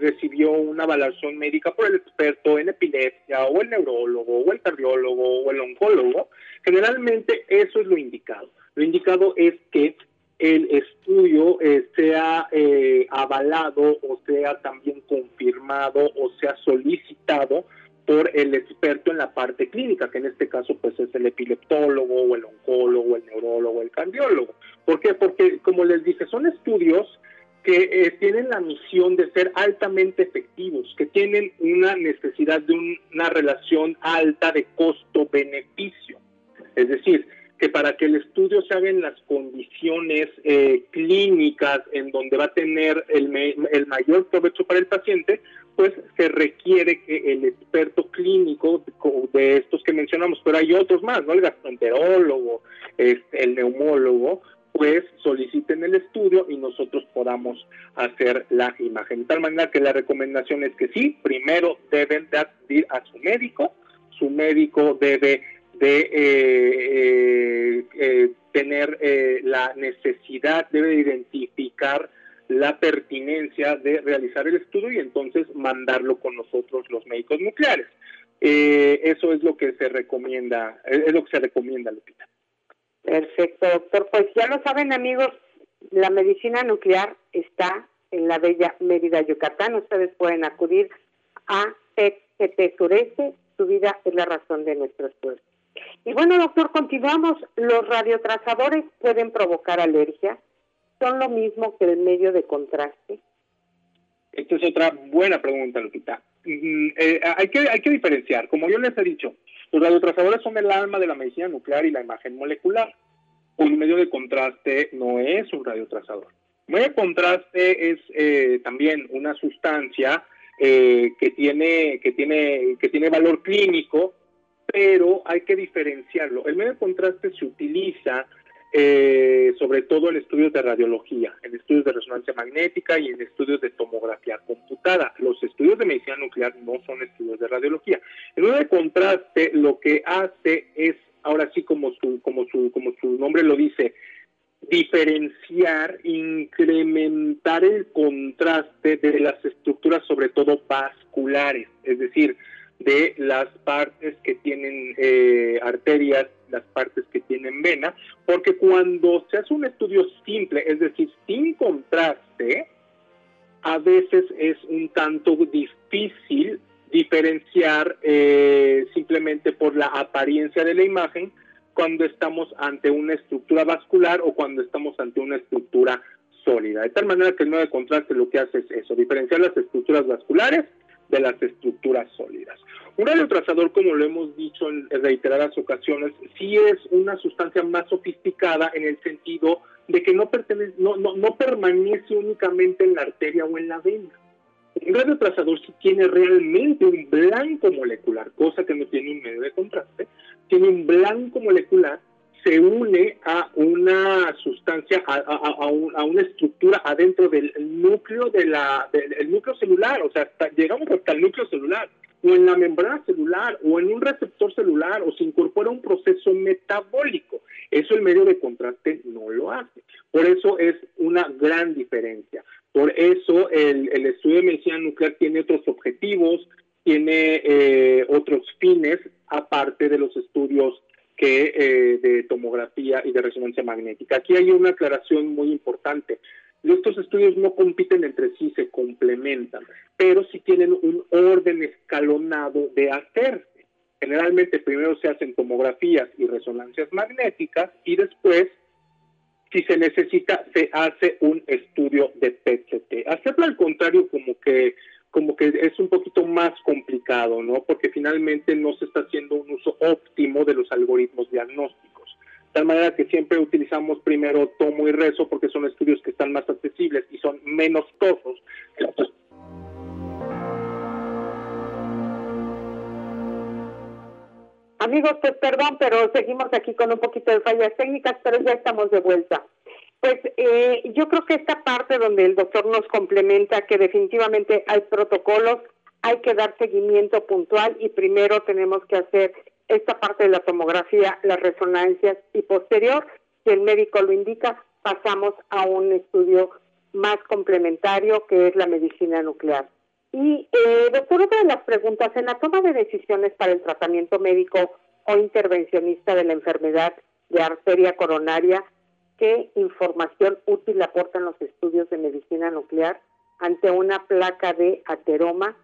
recibió una evaluación médica por el experto en epilepsia o el neurólogo o el cardiólogo o el oncólogo, generalmente eso es lo indicado. Lo indicado es que el estudio eh, sea eh, avalado o sea también confirmado o sea solicitado por el experto en la parte clínica, que en este caso pues es el epileptólogo o el oncólogo, el neurólogo, el cardiólogo. ¿Por qué? Porque como les dije, son estudios que eh, tienen la misión de ser altamente efectivos, que tienen una necesidad de una relación alta de costo-beneficio. Es decir, que para que el estudio se haga en las condiciones eh, clínicas en donde va a tener el, el mayor provecho para el paciente, pues se requiere que el experto clínico de estos que mencionamos, pero hay otros más, ¿no? El gastroenterólogo, este, el neumólogo, pues soliciten el estudio y nosotros podamos hacer la imagen. De tal manera que la recomendación es que sí, primero deben de acudir a su médico, su médico debe de eh, eh, eh, tener la necesidad, debe identificar la pertinencia de realizar el estudio y entonces mandarlo con nosotros los médicos nucleares. eso es lo que se recomienda, es lo que se recomienda, Lupita. Perfecto, doctor. Pues ya lo saben, amigos, la medicina nuclear está en la bella Mérida, Yucatán. Ustedes pueden acudir a PET Sureste. Su vida es la razón de nuestro esfuerzo. Y bueno, doctor, continuamos. Los radiotrazadores pueden provocar alergia. ¿Son lo mismo que el medio de contraste? Esta es otra buena pregunta, Lupita. Mm, eh, hay, que, hay que diferenciar. Como yo les he dicho, los radiotrazadores son el alma de la medicina nuclear y la imagen molecular. Un medio de contraste no es un radiotrazador. Un medio de contraste es eh, también una sustancia eh, que, tiene, que, tiene, que tiene valor clínico, pero hay que diferenciarlo. El medio de contraste se utiliza eh, sobre todo en estudios de radiología, en estudios de resonancia magnética y en estudios de tomografía computada. Los estudios de medicina nuclear no son estudios de radiología. El medio de contraste lo que hace es, ahora sí como su, como su, como su nombre lo dice, diferenciar, incrementar el contraste de las estructuras, sobre todo vasculares, es decir, de las partes que tienen eh, arterias, las partes que tienen vena, porque cuando se hace un estudio simple, es decir, sin contraste, a veces es un tanto difícil diferenciar eh, simplemente por la apariencia de la imagen cuando estamos ante una estructura vascular o cuando estamos ante una estructura sólida. De tal manera que el nuevo de contraste lo que hace es eso, diferenciar las estructuras vasculares de las estructuras sólidas. Un radiotrazador, como lo hemos dicho en reiteradas ocasiones, sí es una sustancia más sofisticada en el sentido de que no, pertenece, no, no, permanece únicamente en la arteria o en la vena. Un radiotrazador sí tiene realmente un blanco molecular, cosa que no tiene un medio de contraste, tiene un blanco molecular se une a una sustancia, a, a, una estructura adentro del núcleo de la, del núcleo celular, o sea, llegamos hasta el núcleo celular, o en la membrana celular, o en un receptor celular, o se incorpora un proceso metabólico. Eso el medio de contraste no lo hace. Por eso es una gran diferencia. Por eso el, estudio de medicina nuclear tiene otros objetivos, tiene eh, otros fines, aparte de los estudios que eh, de tomografía y de resonancia magnética. Aquí hay una aclaración muy importante. Estos estudios no compiten entre sí, se complementan, pero sí tienen un orden escalonado de hacerse. Generalmente primero se hacen tomografías y resonancias magnéticas y después, si se necesita, se hace un estudio de PCT. Hacerlo al contrario como que como que es un poquito más complicado, ¿no? Porque finalmente no se está haciendo un uso óptimo de los algoritmos diagnósticos. De tal manera que siempre utilizamos primero tomo y rezo porque son estudios que están más accesibles y son menos costosos Amigos, pues perdón, pero seguimos aquí con un poquito de fallas técnicas, pero ya estamos de vuelta. Pues eh, yo creo que esta parte donde el doctor nos complementa que definitivamente hay protocolos, hay que dar seguimiento puntual y primero tenemos que hacer esta parte de la tomografía, las resonancias y posterior, si el médico lo indica, pasamos a un estudio más complementario que es la medicina nuclear. Y eh, doctor, otra de las preguntas, en la toma de decisiones para el tratamiento médico o intervencionista de la enfermedad de arteria coronaria, qué información útil aportan los estudios de medicina nuclear ante una placa de ateroma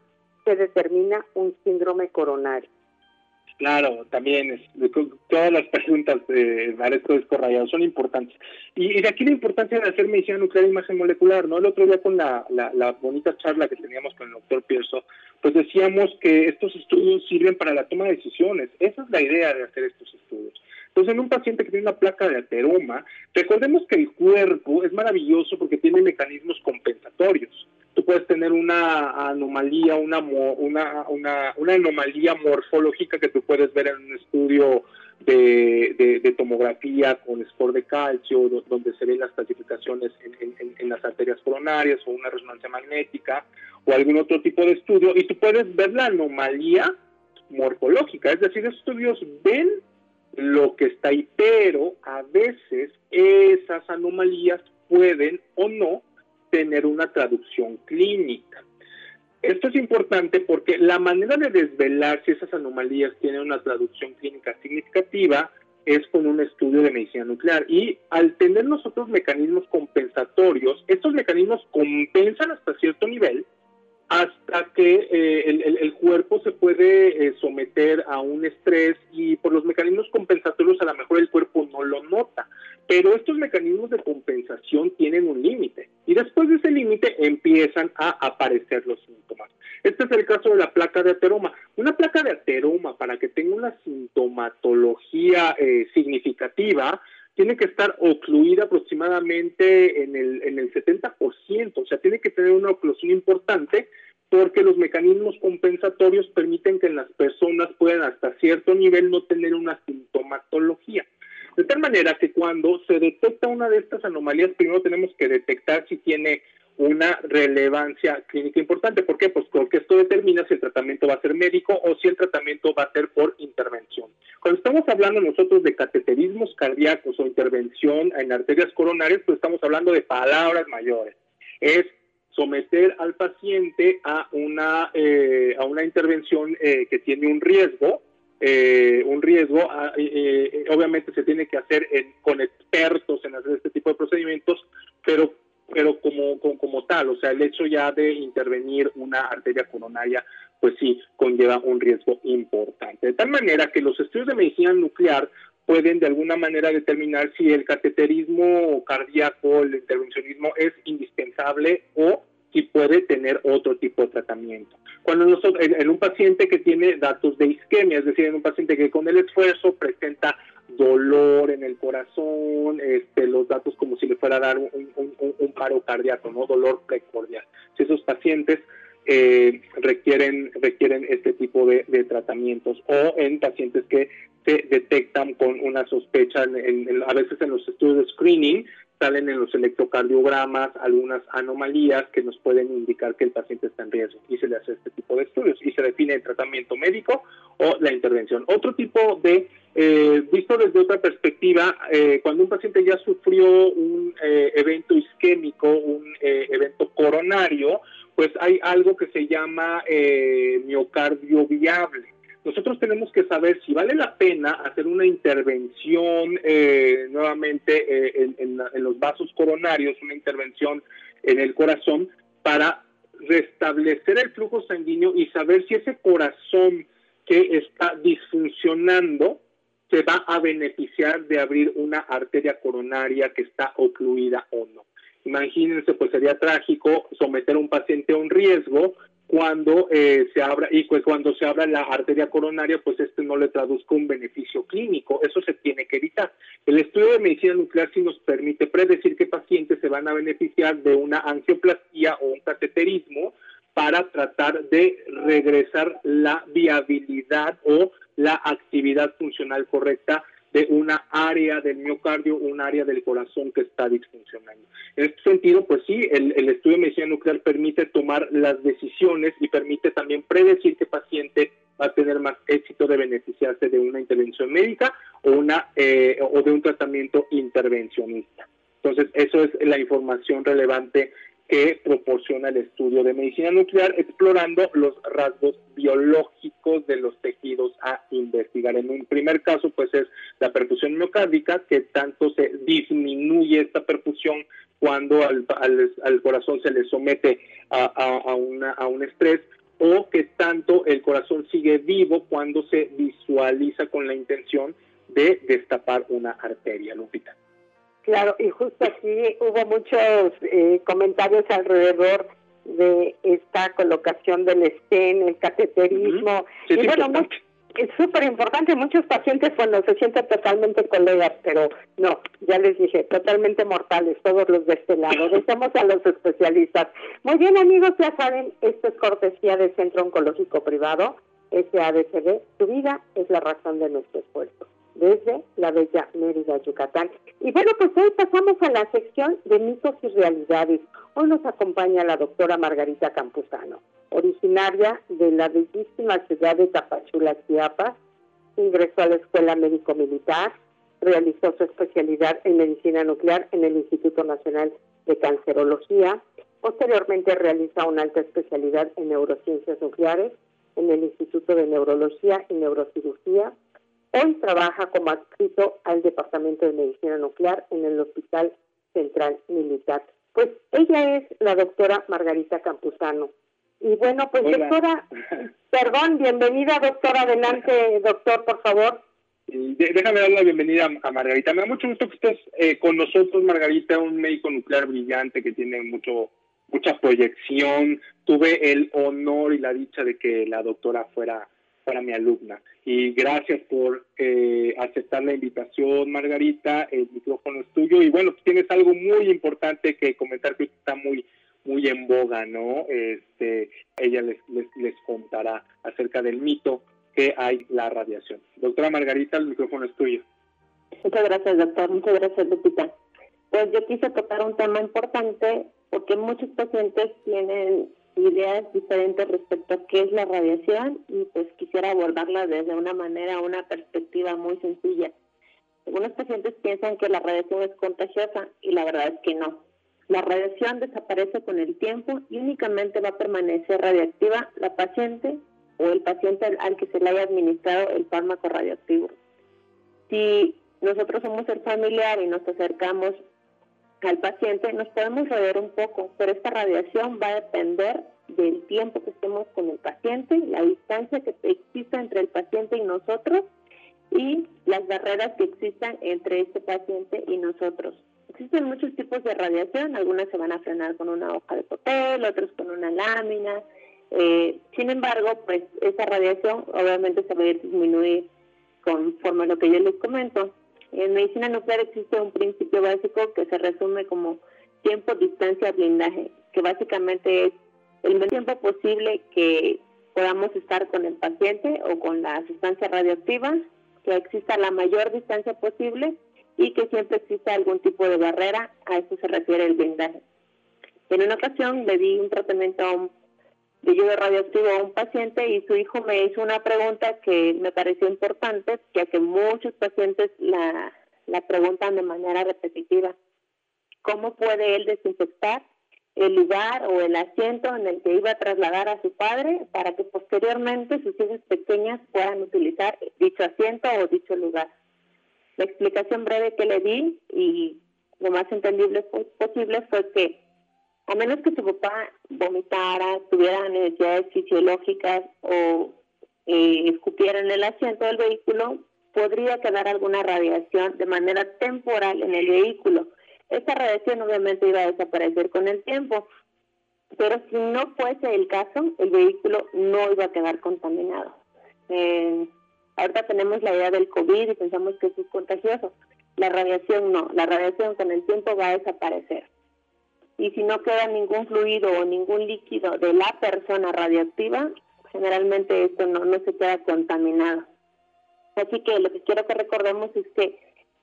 que determina un síndrome coronario. Claro, también es, todas las preguntas de Maresto Escorrayado son importantes. Y, de aquí la importancia de hacer medicina nuclear e imagen molecular, ¿no? El otro día con la, la, bonita charla que teníamos con el doctor Pierso, pues decíamos que estos estudios sirven para la toma de decisiones. Esa es la idea de hacer estos estudios. Entonces, en un paciente que tiene una placa de ateroma, recordemos que el cuerpo es maravilloso porque tiene mecanismos compensatorios. Tú puedes tener una anomalía, una, una, una, una, anomalía morfológica que tú puedes ver en un estudio de, de, tomografía con score de calcio, donde se ven las clasificaciones en, en, las arterias coronarias o una resonancia magnética o algún otro tipo de estudio, y tú puedes ver la anomalía morfológica, es decir, esos estudios ven lo que está ahí, pero a veces esas anomalías pueden o no tener una traducción clínica. Esto es importante porque la manera de desvelar si esas anomalías tienen una traducción clínica significativa es con un estudio de medicina nuclear. Y al tener nosotros mecanismos compensatorios, estos mecanismos compensan hasta cierto nivel hasta que eh, el, cuerpo se puede eh, someter a un estrés y por los mecanismos compensatorios a lo mejor el cuerpo no lo nota. Pero estos mecanismos de compensación tienen un límite y después de ese límite empiezan a aparecer los síntomas. Este es el caso de la placa de ateroma. Una placa de ateroma, para que tenga una sintomatología eh, significativa, tiene que estar ocluida aproximadamente en el, en el 70%, o sea, tiene que tener una oclusión importante porque los mecanismos compensatorios permiten que las personas puedan hasta cierto nivel no tener una sintomatología. De tal manera que cuando se detecta una de estas anomalías, primero tenemos que detectar si tiene una relevancia clínica importante. ¿Por qué? Pues porque esto determina si el tratamiento va a ser médico o si el tratamiento va a ser por intervención. Cuando estamos hablando nosotros de cateterismos cardíacos o intervención en arterias coronarias, pues estamos hablando de palabras mayores. Es someter al paciente a una, eh, a una intervención eh, que tiene un riesgo eh, un riesgo. Ah, eh, obviamente se tiene que hacer con expertos en hacer este tipo de procedimientos, pero pero como, como, tal, o sea, el hecho ya de intervenir una arteria coronaria, pues sí, conlleva un riesgo importante. De tal manera que los estudios de medicina nuclear pueden de alguna manera determinar si el cateterismo cardíaco, el intervencionismo es indispensable o si puede tener otro tipo de tratamiento. Cuando nosotros, en, un paciente que tiene datos de isquemia, es decir, en un paciente que con el esfuerzo presenta dolor en el corazón, este, los datos como si le fuera a dar un, paro cardíaco, ¿no? Dolor precordial. Si esos pacientes eh, requieren, requieren este tipo de, tratamientos o en pacientes que se detectan con una sospecha, a veces en los estudios de screening salen en los electrocardiogramas algunas anomalías que nos pueden indicar que el paciente está en riesgo y se le hace este tipo de estudios y se define el tratamiento médico o la intervención. Otro tipo de, eh, visto desde otra perspectiva, eh, cuando un paciente ya sufrió un eh, evento isquémico, un evento coronario, pues hay algo que se llama miocardio viable nosotros tenemos que saber si vale la pena hacer una intervención eh, nuevamente eh, en, los vasos coronarios, una intervención en el corazón para restablecer el flujo sanguíneo y saber si ese corazón que está disfuncionando se va a beneficiar de abrir una arteria coronaria que está ocluida o no. Imagínense, pues sería trágico someter a un paciente a un riesgo cuando eh, se abra y pues cuando se abra la arteria coronaria pues este no le traduzca un beneficio clínico. Eso se tiene que evitar. El estudio de medicina nuclear sí nos permite predecir qué pacientes se van a beneficiar de una angioplastía o un cateterismo para tratar de regresar la viabilidad o la actividad funcional correcta de una área del miocardio, un área del corazón que está disfuncionando. En este sentido, pues sí, el, estudio de medicina nuclear permite tomar las decisiones y permite también predecir qué paciente va a tener más éxito de beneficiarse de una intervención médica o, una, eh, o de un tratamiento intervencionista. Entonces, eso es la información relevante que proporciona el estudio de medicina nuclear, explorando los rasgos biológicos de los tejidos a investigar. En un primer caso, pues es la perfusión miocárdica, que tanto se disminuye esta perfusión cuando al, corazón se le somete a, a, una, a un estrés, o que tanto el corazón sigue vivo cuando se visualiza con la intención de destapar una arteria, Lupita. Claro, y justo aquí hubo muchos eh, comentarios alrededor de esta colocación del estén, el cateterismo, y bueno, mucho, es súper importante. Muchos pacientes, cuando se sienten totalmente colegas, pero no, ya les dije, totalmente mortales, todos los de este lado. Dejemos a los especialistas. Muy bien, amigos, ya saben, esto es cortesía del Centro Oncológico Privado, SADCB. Tu vida es la razón de nuestro esfuerzo desde la bella Mérida, Yucatán. Y bueno, pues hoy pasamos a la sección de mitos y realidades. Hoy nos acompaña la doctora Margarita Campuzano, originaria de la bellísima ciudad de Tapachula, Chiapas. Ingresó a la Escuela Médico Militar, realizó su especialidad en medicina nuclear en el Instituto Nacional de Cancerología. Posteriormente realiza una alta especialidad en neurociencias nucleares en el Instituto de Neurología y Neurocirugía Hoy trabaja como adscrito al Departamento de Medicina Nuclear en el Hospital Central Militar. Pues ella es la doctora Margarita Campuzano. Y bueno, pues doctora, perdón, bienvenida doctora, adelante doctor, por favor. Déjame dar la bienvenida a Margarita. Me da mucho gusto que estés eh, con nosotros, Margarita, un médico nuclear brillante que tiene mucho mucha proyección. Tuve el honor y la dicha de que la doctora fuera para mi alumna. Y gracias por eh, aceptar la invitación, Margarita. El micrófono es tuyo. Y bueno, tienes algo muy importante que comentar que está muy muy en boga, ¿no? Este, ella les, les, les contará acerca del mito que hay la radiación. Doctora Margarita, el micrófono es tuyo. Muchas gracias, doctor. Muchas gracias, Lupita. Pues yo quise tocar un tema importante porque muchos pacientes tienen ideas diferentes respecto a qué es la radiación y pues quisiera abordarla desde una manera, una perspectiva muy sencilla. Algunos pacientes piensan que la radiación es contagiosa y la verdad es que no. La radiación desaparece con el tiempo y únicamente va a permanecer radiactiva la paciente o el paciente al que se le haya administrado el fármaco radioactivo. Si nosotros somos el familiar y nos acercamos al paciente, nos podemos radiar un poco, pero esta radiación va a depender del tiempo que estemos con el paciente, la distancia que exista entre el paciente y nosotros y las barreras que existan entre este paciente y nosotros. Existen muchos tipos de radiación, algunas se van a frenar con una hoja de papel, otras con una lámina. Eh, sin embargo, pues esa radiación obviamente se va a disminuir conforme a lo que yo les comento. En medicina nuclear existe un principio básico que se resume como tiempo, distancia, blindaje, que básicamente es el menor tiempo posible que podamos estar con el paciente o con la sustancia radioactiva, que exista la mayor distancia posible y que siempre exista algún tipo de barrera, a eso se refiere el blindaje. En una ocasión le di un tratamiento de yodo radioactivo a un paciente y su hijo me hizo una pregunta que me pareció importante, ya que muchos pacientes la, la preguntan de manera repetitiva. ¿Cómo puede él desinfectar el lugar o el asiento en el que iba a trasladar a su padre para que posteriormente sus hijas pequeñas puedan utilizar dicho asiento o dicho lugar? La explicación breve que le di y lo más entendible posible fue que a menos que su papá vomitara, tuviera necesidades fisiológicas o eh, escupiera en el asiento del vehículo, podría quedar alguna radiación de manera temporal en el vehículo. Esta radiación obviamente iba a desaparecer con el tiempo, pero si no fuese el caso, el vehículo no iba a quedar contaminado. Eh, ahorita tenemos la idea del COVID y pensamos que es contagioso. La radiación no, la radiación con el tiempo va a desaparecer y si no queda ningún fluido o ningún líquido de la persona radioactiva, generalmente esto no, no se queda contaminado. Así que lo que quiero que recordemos es que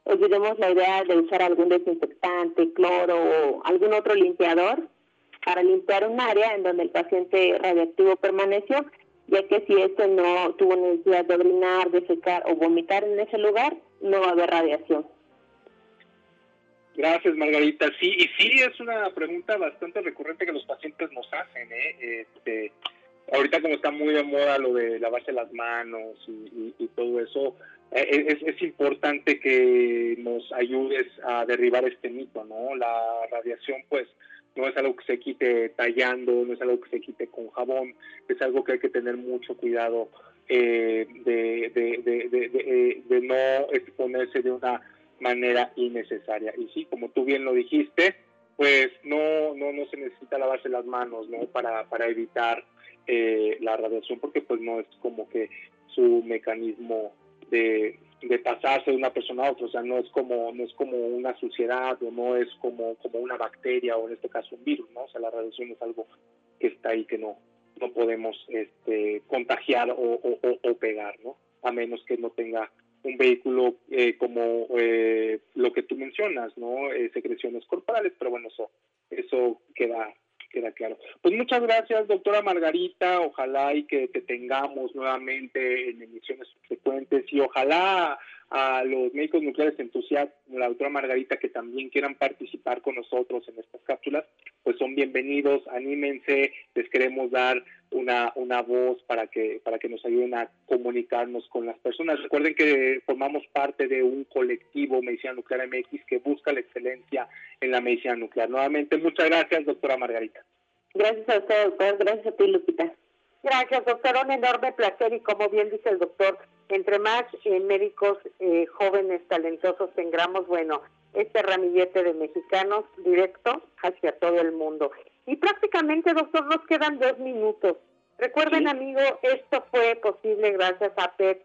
olvidemos la idea de usar algún desinfectante, cloro o algún otro limpiador para limpiar un área en donde el paciente radioactivo permaneció, ya que si esto no tuvo necesidad de orinar, de secar o vomitar en ese lugar, no va a haber radiación. Gracias, Margarita. Sí, y sí es una pregunta bastante recurrente que los pacientes nos hacen. ¿eh? Este, ahorita como está muy de moda lo de lavarse las manos y, todo eso, eh, es, es, importante que nos ayudes a derribar este mito, ¿no? La radiación, pues, no es algo que se quite tallando, no es algo que se quite con jabón, es algo que hay que tener mucho cuidado eh, de, de, de, no exponerse de una manera innecesaria. Y sí, como tú bien lo dijiste, pues no, no, no se necesita lavarse las manos, ¿no? Para, para evitar eh, la radiación, porque pues no es como que su mecanismo de, de pasarse de una persona a otra, o sea, no es como no es como una suciedad o no es como como una bacteria o en este caso un virus, ¿no? O sea, la radiación es algo que está ahí que no no podemos este, contagiar o, o, pegar, ¿no? A menos que no tenga un vehículo eh, como eh, lo que tú mencionas, ¿no? Eh, secreciones corporales, pero bueno, eso eso queda queda claro. Pues muchas gracias, doctora Margarita. Ojalá y que te tengamos nuevamente en emisiones subsecuentes y ojalá a los médicos nucleares entusiastas, la doctora Margarita, que también quieran participar con nosotros en estas cápsulas, pues son bienvenidos, anímense, les queremos dar una, una voz para que, para que nos ayuden a comunicarnos con las personas. Recuerden que formamos parte de un colectivo Medicina Nuclear MX que busca la excelencia en la medicina nuclear. Nuevamente, muchas gracias, doctora Margarita. Gracias a usted, doctor. Gracias a ti, Lupita. Gracias, doctor. Un enorme placer y como bien dice el doctor, entre más eh, médicos eh, jóvenes, talentosos tengamos, bueno, este ramillete de mexicanos directo hacia todo el mundo. Y prácticamente, doctor, nos quedan dos minutos. Recuerden, amigo, esto fue posible gracias a PET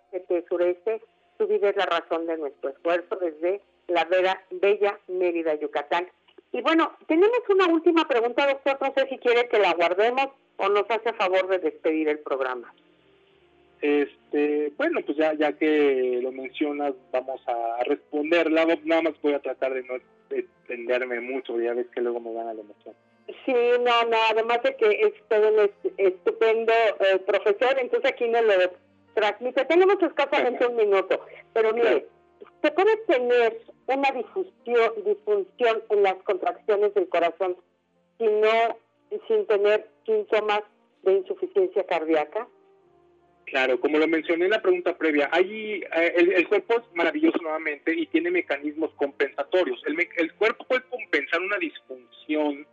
Sureste. Su vida es la razón de nuestro esfuerzo desde la vera, bella Mérida, Yucatán. Y bueno, tenemos una última pregunta, doctor. No sé si quiere que la guardemos o nos hace favor de despedir el programa. Este, bueno, pues ya, ya que lo mencionas, vamos a responderla. Nada más voy a tratar de no extenderme mucho, ya ves que luego me van a la emoción. Sí, no, no, además de que es todo un estupendo eh, profesor, entonces aquí no lo transmite. Tenemos escasamente un minuto, pero mire, se puede tener una disfunción en las contracciones del corazón sin tener síntomas de insuficiencia cardíaca. Claro, como lo mencioné en la pregunta previa, hay, eh, el, cuerpo es maravilloso nuevamente y tiene mecanismos compensatorios. El, el cuerpo puede compensar una disfunción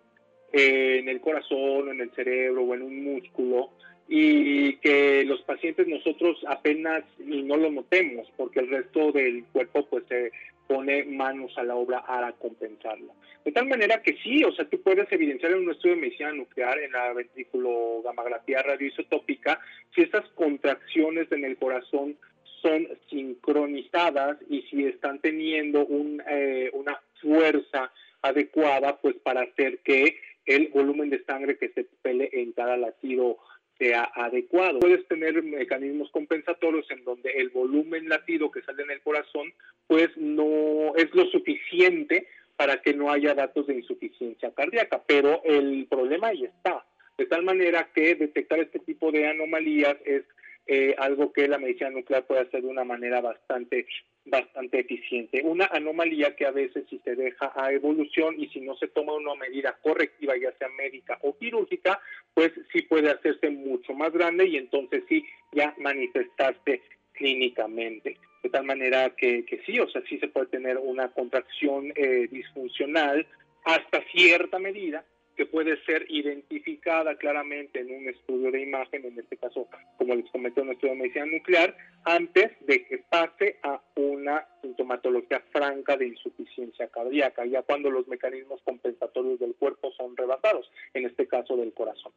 eh, en el corazón, en el cerebro o en un músculo y que los pacientes nosotros apenas no lo notemos porque el resto del cuerpo pues se pone manos a la obra para compensarla. De tal manera que sí, o sea, tú puedes evidenciar en un estudio de medicina nuclear, en la ventrículo gammagrafía radioisotópica, si estas contracciones en el corazón son sincronizadas y si están teniendo un, eh, una fuerza adecuada, pues para hacer que el volumen de sangre que se pele en cada latido sea adecuado. Puedes tener mecanismos compensatorios en donde el volumen latido que sale en el corazón pues no es lo suficiente para que no haya datos de insuficiencia cardíaca, pero el problema ahí está. De tal manera que detectar este tipo de anomalías es eh, algo que la medicina nuclear puede hacer de una manera bastante bastante eficiente. Una anomalía que a veces si se deja a evolución y si no se toma una medida correctiva, ya sea médica o quirúrgica, pues sí puede hacerse mucho más grande y entonces sí ya manifestarse clínicamente. De tal manera que, que sí, o sea, sí se puede tener una contracción eh, disfuncional hasta cierta medida, que puede ser identificada claramente en un estudio de imagen, en este caso, como les comenté, un estudio de medicina nuclear, antes de que pase a una sintomatología franca de insuficiencia cardíaca, ya cuando los mecanismos compensatorios del cuerpo son rebasados, en este caso del corazón.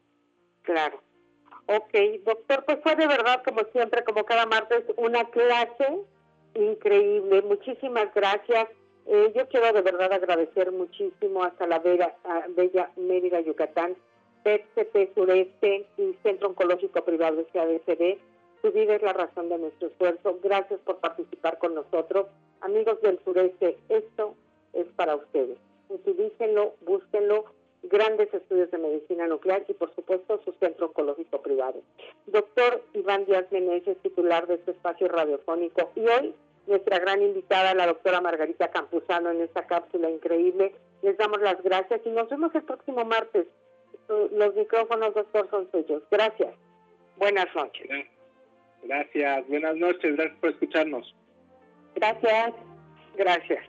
Claro. Ok, doctor, pues fue de verdad, como siempre, como cada martes, una clase increíble. Muchísimas gracias eh, yo quiero de verdad agradecer muchísimo hasta la Bella, Bella Mérida, Yucatán, PCP Sureste y Centro Oncológico Privado CADCD. Su vida es la razón de nuestro esfuerzo. Gracias por participar con nosotros. Amigos del sureste, esto es para ustedes. Utilícenlo, búsquenlo. Grandes estudios de medicina nuclear y, por supuesto, su centro oncológico privado. Doctor Iván Díaz Meneses, titular de este espacio radiofónico. Y hoy nuestra gran invitada, la doctora Margarita Campuzano, en esta cápsula increíble. Les damos las gracias y nos vemos el próximo martes. Los micrófonos, doctor, son suyos. Gracias. Buenas noches. Gracias. Buenas noches. Gracias por escucharnos. Gracias. Gracias.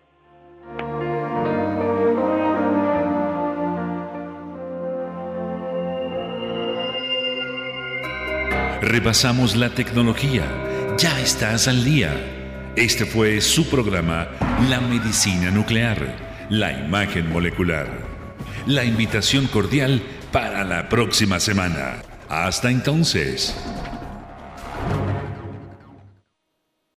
Repasamos la tecnología. Ya estás al día. Este fue su programa La Medicina Nuclear, la imagen molecular. La invitación cordial para la próxima semana. Hasta entonces.